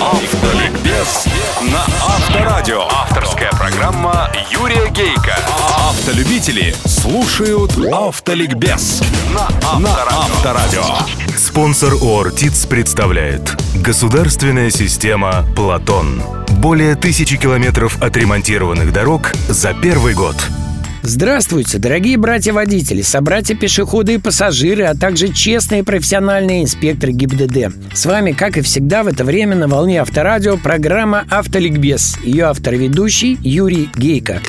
Автоликбез на Авторадио. Авторская программа Юрия Гейка. Автолюбители слушают Автоликбез на Авторадио. Спонсор ООР представляет Государственная система «Платон». Более тысячи километров отремонтированных дорог за первый год. Здравствуйте, дорогие братья-водители, собратья-пешеходы и пассажиры, а также честные профессиональные инспекторы ГИБДД. С вами, как и всегда, в это время на волне Авторадио программа «Автоликбез». Ее автор и ведущий Юрий Гейко.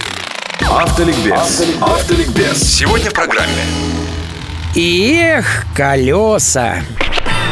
Автоликбез. Автоликбез. Сегодня в программе. И эх, колеса!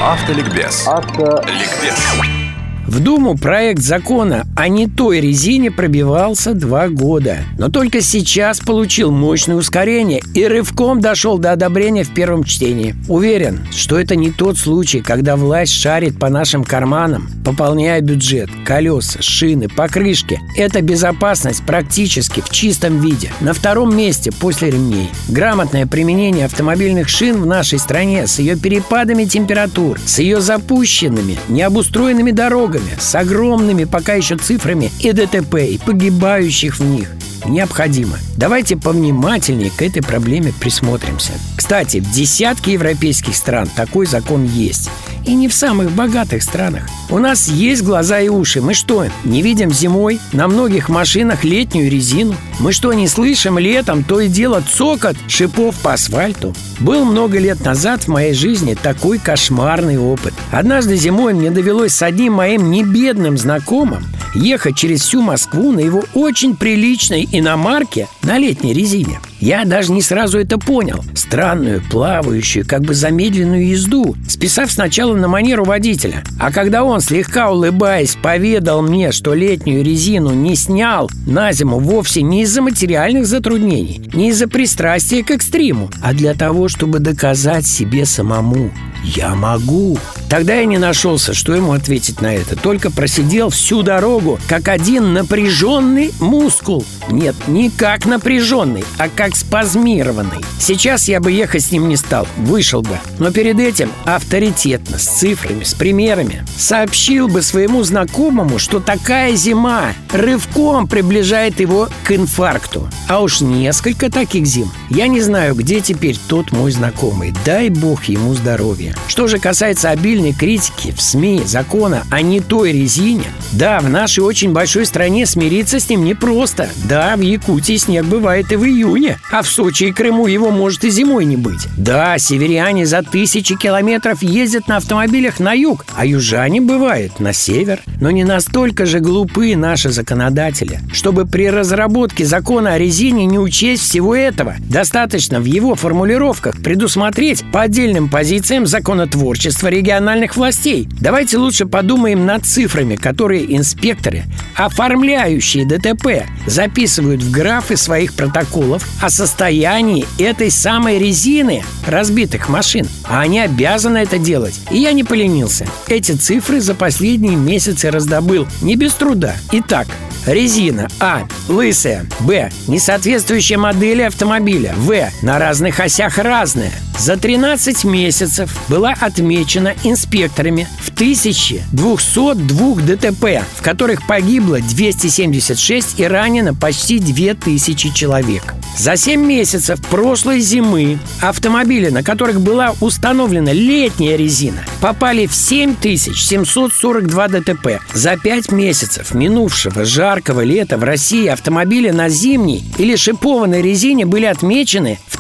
Автоликбез. Ликбез. В Думу проект закона о не той резине пробивался два года. Но только сейчас получил мощное ускорение и рывком дошел до одобрения в первом чтении. Уверен, что это не тот случай, когда власть шарит по нашим карманам, пополняя бюджет, колеса, шины, покрышки. Это безопасность практически в чистом виде. На втором месте после ремней. Грамотное применение автомобильных шин в нашей стране с ее перепадами температур, с ее запущенными, необустроенными дорогами, с огромными пока еще цифрами и ДТП, и погибающих в них необходимо. Давайте повнимательнее к этой проблеме присмотримся. Кстати, в десятке европейских стран такой закон есть. И не в самых богатых странах. У нас есть глаза и уши. Мы что, не видим зимой на многих машинах летнюю резину? Мы что, не слышим летом то и дело цокот шипов по асфальту? Был много лет назад в моей жизни такой кошмарный опыт. Однажды зимой мне довелось с одним моим небедным знакомым ехать через всю Москву на его очень приличной иномарке на летней резине. Я даже не сразу это понял. Странную, плавающую, как бы замедленную езду, списав сначала на манеру водителя. А когда он, слегка улыбаясь, поведал мне, что летнюю резину не снял на зиму вовсе не из-за материальных затруднений, не из-за пристрастия к экстриму, а для того, чтобы доказать себе самому «Я могу». Тогда я не нашелся, что ему ответить на это. Только просидел всю дорогу, как один напряженный мускул. Нет, не как напряженный, а как спазмированный. Сейчас я бы ехать с ним не стал, вышел бы. Но перед этим авторитетно, с цифрами, с примерами, сообщил бы своему знакомому, что такая зима рывком приближает его к инфаркту. А уж несколько таких зим. Я не знаю, где теперь тот мой знакомый. Дай бог ему здоровья. Что же касается обильной критики в СМИ закона о не той резине, да, в нашей очень большой стране смириться с ним непросто. Да, в Якутии снег бывает и в июне, а в Сочи и Крыму его может и зимой не быть. Да, северяне за тысячи километров ездят на автомобилях на юг, а южане, бывает, на север. Но не настолько же глупы наши законодатели, чтобы при разработке закона о резине не учесть всего этого. Достаточно в его формулировках предусмотреть по отдельным позициям законотворчества региональных властей. Давайте лучше подумаем над цифрами, которые инспекторы, оформляющие ДТП, записывают в графы своих протоколов о состоянии этой самой резины разбитых машин. А они обязаны это делать. И я не поленился. Эти цифры за последние месяцы раздобыл не без труда. Итак, Резина А. Лысая Б. Несоответствующая модели автомобиля В. На разных осях разная За 13 месяцев была отмечена инспекторами в 1202 ДТП В которых погибло 276 и ранено почти 2000 человек. За 7 месяцев прошлой зимы автомобили, на которых была установлена летняя резина Попали в 7742 ДТП. За 5 месяцев минувшего жаркого лета в России автомобили на зимней или шипованной резине были отмечены в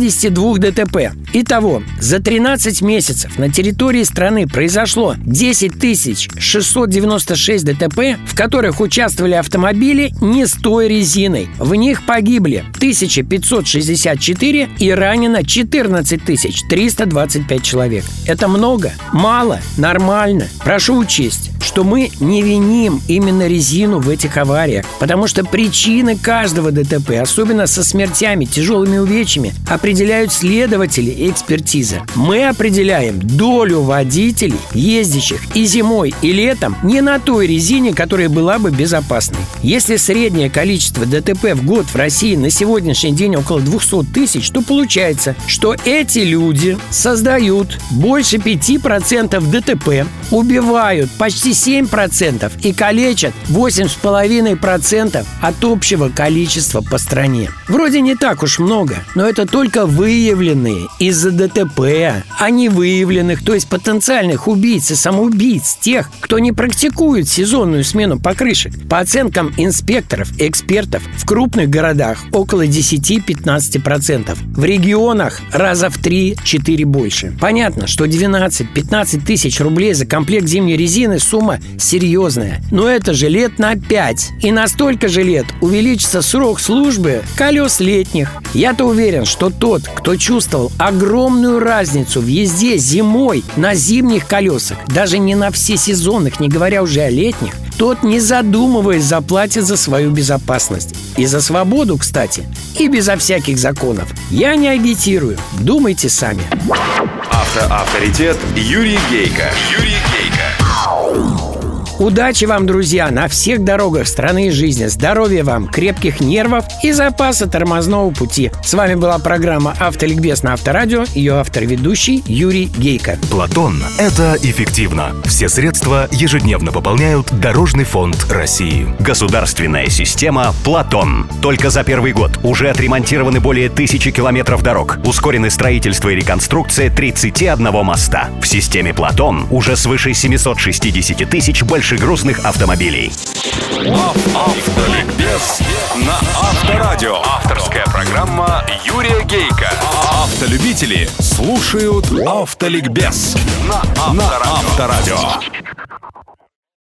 1752 ДТП. Итого, за 13 месяцев на территории страны произошло 10 696 ДТП, в которых участвовали автомобили не с той резиной. В них погибли 1564 и ранено 14 325 человек. Это много? Мало? Нормально? Прошу учесть, что мы не виним именно резину в этих авариях, потому что причины каждого ДТП, особенно со смертями, тяжелыми увечьями, определяют следователи и экспертиза. Мы определяем долю водителей, ездящих и зимой, и летом не на той резине, которая была бы безопасной. Если среднее количество ДТП в год в России на сегодняшний день около 200 тысяч, то получается, что эти люди создают больше 5% ДТП, убивают почти 7% и калечат 8,5% от общего количества по стране. Вроде не так уж много, но это только выявленные из-за ДТП, а не выявленных, то есть потенциальных убийц и самоубийц, тех, кто не практикует сезонную смену покрышек. По оценкам инспекторов и экспертов, в крупных городах около 10-15%, в регионах раза в 3-4 больше. Понятно, что 12-15 тысяч рублей за комплект зимней резины сумма серьезная. Но это же лет на 5. И на столько же лет увеличится срок службы колес летних. Я-то уверен, что тот, кто чувствовал огромную разницу в езде зимой на зимних колесах, даже не на всесезонных, не говоря уже о летних, тот, не задумываясь, заплатит за свою безопасность. И за свободу, кстати. И безо всяких законов. Я не агитирую. Думайте сами. Автоавторитет Юрий Гейко. Юрий Гейко. Удачи вам, друзья, на всех дорогах страны и жизни. Здоровья вам, крепких нервов и запаса тормозного пути. С вами была программа «Автоликбез» на Авторадио. Ее автор-ведущий Юрий Гейко. Платон – это эффективно. Все средства ежедневно пополняют Дорожный фонд России. Государственная система «Платон». Только за первый год уже отремонтированы более тысячи километров дорог. Ускорены строительство и реконструкция 31 моста. В системе «Платон» уже свыше 760 тысяч больших грузных автомобилей. Автоликбез на Авторадио. Авторская программа Юрия Гейка. Автолюбители слушают Автоликбез на Авторадио.